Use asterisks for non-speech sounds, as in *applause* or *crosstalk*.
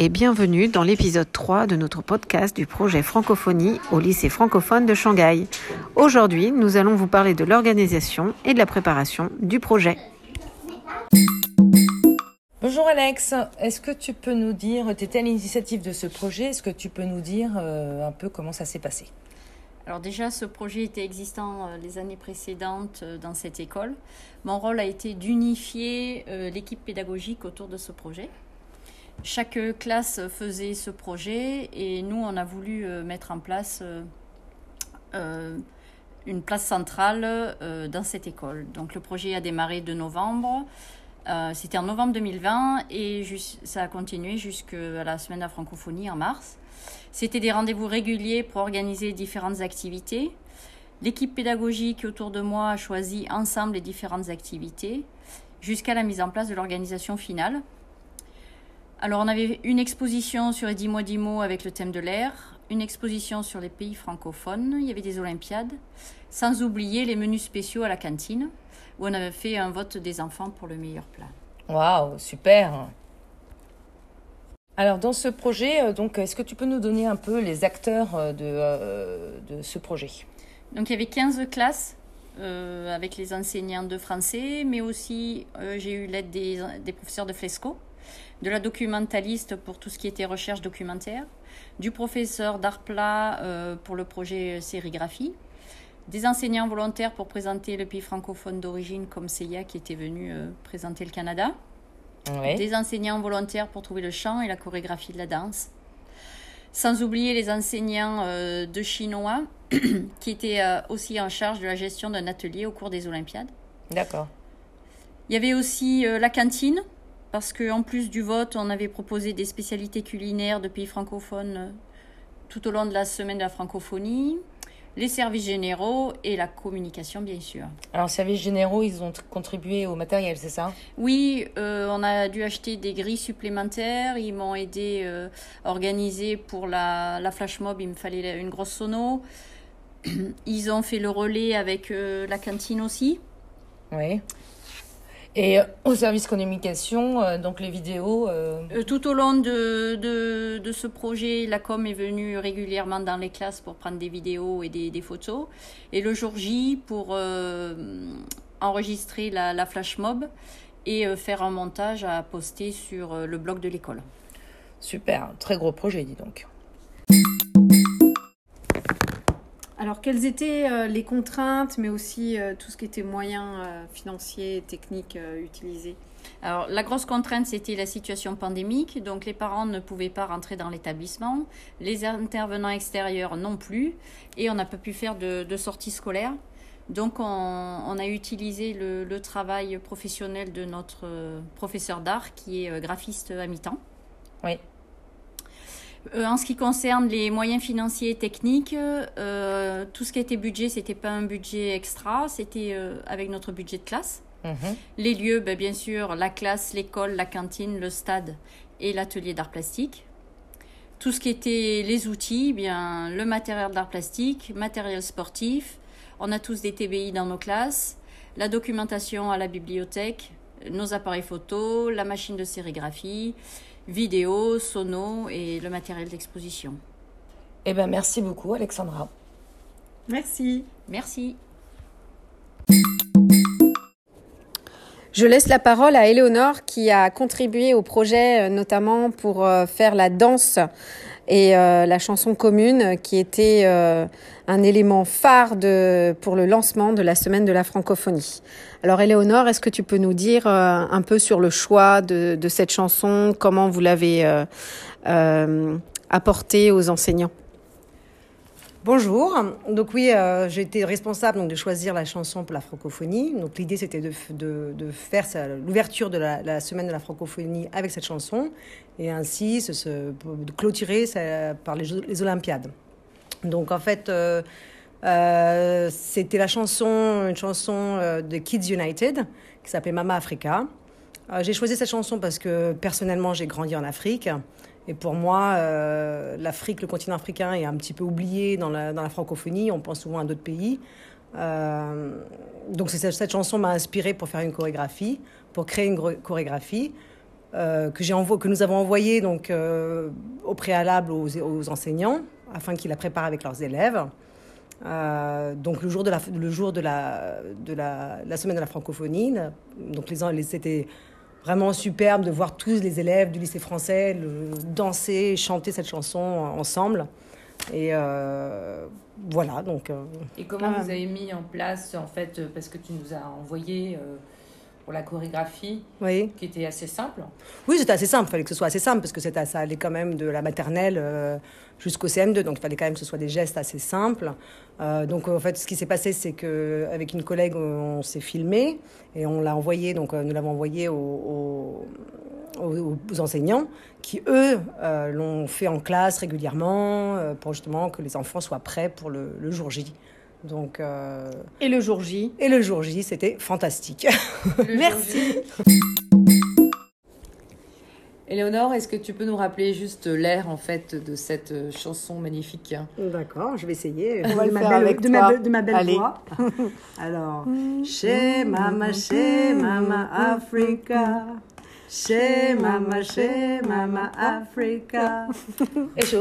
et bienvenue dans l'épisode 3 de notre podcast du projet Francophonie au lycée francophone de Shanghai. Aujourd'hui, nous allons vous parler de l'organisation et de la préparation du projet. Bonjour Alex, est-ce que tu peux nous dire, tu étais à l'initiative de ce projet, est-ce que tu peux nous dire euh, un peu comment ça s'est passé? Alors déjà, ce projet était existant euh, les années précédentes euh, dans cette école. Mon rôle a été d'unifier l'équipe pédagogique autour de ce projet. Chaque classe faisait ce projet et nous, on a voulu mettre en place une place centrale dans cette école. Donc le projet a démarré de novembre. Euh, c'était en novembre 2020 et ça a continué jusqu'à la semaine de la francophonie en mars. C'était des rendez-vous réguliers pour organiser différentes activités. L'équipe pédagogique autour de moi a choisi ensemble les différentes activités jusqu'à la mise en place de l'organisation finale. Alors on avait une exposition sur les 10 mois 10 mots avec le thème de l'air, une exposition sur les pays francophones, il y avait des olympiades, sans oublier les menus spéciaux à la cantine où on avait fait un vote des enfants pour le meilleur plat. Waouh, super. Alors dans ce projet, euh, donc est-ce que tu peux nous donner un peu les acteurs euh, de, euh, de ce projet? Donc il y avait 15 classes avec les enseignants de français, mais aussi j'ai eu l'aide des, des, professeurs de Flesco, de la documentaliste pour tout ce qui était recherche documentaire, du professeur d'art plat pour le projet sérigraphie, des enseignants volontaires pour présenter le pays francophone d'origine comme Seiya qui était venu euh, présenter le Canada. Des enseignants volontaires pour trouver le chant et la chorégraphie de la danse. Sans oublier les enseignants euh, de chinois *clears throat* qui étaient euh, aussi en charge de la gestion d'un atelier au cours des Olympiades. D'accord. Il y avait aussi la cantine, parce qu'en plus du vote, on avait proposé des spécialités culinaires de pays francophones tout au long de la semaine de la francophonie les services généraux et la communication, bien sûr. Alors, services généraux, ils ont contribué au matériel, c'est ça? Oui, euh, on a dû acheter des grilles supplémentaires. Ils m'ont aidé euh, à organiser pour la, la, flash mob, il me fallait une grosse sono. *clears throat* Ils ont fait le relais avec euh, la cantine aussi. Oui. Et euh, au service communication, euh, donc les vidéos. Euh, tout au long de, de, de, ce projet, la com est venue régulièrement dans les classes pour prendre des vidéos et des, des photos. Et le jour J pour enregistrer la, la, flash mob et faire un montage à poster sur le blog de l'école. Super, très gros projet, dis donc. Alors, quelles étaient euh, les contraintes, mais aussi euh, tout ce qui était moyens euh, financiers et techniques utilisés? Alors, la grosse contrainte, c'était la situation pandémique. Donc, les parents ne pouvaient pas rentrer dans l'établissement. Les intervenants extérieurs non plus. Et on n'a pas pu faire de, de sortie scolaire. Donc, on, on a utilisé le, le, travail professionnel de notre professeur d'art, qui est graphiste à mi-temps. Oui. Euh, en ce qui concerne les moyens financiers et techniques, euh, tout ce qui était budget, c'était pas un budget extra, c'était euh, avec notre budget de classe. Mhm. Les lieux, ben, bien sûr, la classe, l'école, la cantine, le stade et l'atelier d'art plastique. Tout ce qui était les outils, bien le matériel d'art plastique, matériel sportif. On a tous des TBI dans nos classes, la documentation à la bibliothèque, nos appareils photo, la machine de sérigraphie, vidéo, sono et le matériel d'exposition. Eh bien, merci beaucoup, Alexandra. Merci. Merci. Je laisse la parole à Éléonore qui a contribué au projet euh, notamment pour euh, faire la danse et euh, la chanson commune qui était un élément phare pour le lancement de la semaine de la francophonie. Alors Éléonore, est-ce que tu peux nous dire un peu sur le choix de cette chanson, comment vous l'avez apportée aux enseignants? Bonjour. Donc oui, euh, j'ai été responsable donc, de choisir la chanson pour la francophonie. Donc l'idée c'était de, faire l'ouverture de la, semaine de la francophonie avec cette chanson et ainsi se, se, de clôturer par les, Olympiades. Donc en fait, euh, euh, c'était la chanson, une chanson de Kids United qui s'appelait Mama Africa. J'ai choisi cette chanson parce que personnellement j'ai grandi en Afrique et pour moi, euh, l'Afrique, le continent africain est un petit peu oublié dans la, dans la francophonie. On pense souvent à d'autres pays. Euh, donc cette, chanson m'a inspiré pour faire une chorégraphie, pour créer une chorégraphie. euh, que, envo- que nous avons envoyé donc, euh, au préalable aux, enseignants afin qu'ils la préparent avec leurs élèves. Donc le jour de la, le jour de la, de la, la semaine de la francophonie, donc les, les- c'était vraiment superbe de voir tous les élèves du lycée français le- danser, chanter cette chanson ensemble. Et euh, voilà, donc euh, Et comment Ah. vous avez mis en place, en fait, euh, parce que tu nous as envoyé euh, pour la chorégraphie, oui. qui était assez simple. Oui, c'était assez simple. Il fallait que ce soit assez simple parce que c'était- ça allait quand même de la maternelle euh, jusqu'au CM2. Donc il fallait quand même que ce soit des gestes assez simples. Euh, donc en fait, ce qui s'est passé, c'est que avec une collègue, on, on s'est filmé et on l'a envoyé. Donc euh, nous l'avons envoyé aux, enseignants qui eux euh, l'ont fait en classe régulièrement pour justement que les enfants soient prêts pour le, le jour J. Donc euh, Et le jour J et le jour J, c'était fantastique. *laughs* Merci. Éléonore, est-ce que tu peux nous rappeler juste l'air, en fait, de cette euh, chanson magnifique? D'accord, je vais essayer. On va de, le ma faire belle, avec de, toi. ma, be- de ma belle Allez. voix. *laughs* Alors, chez Mama, chez Mama Africa. Chez Mama, chez Mama Africa. Et je-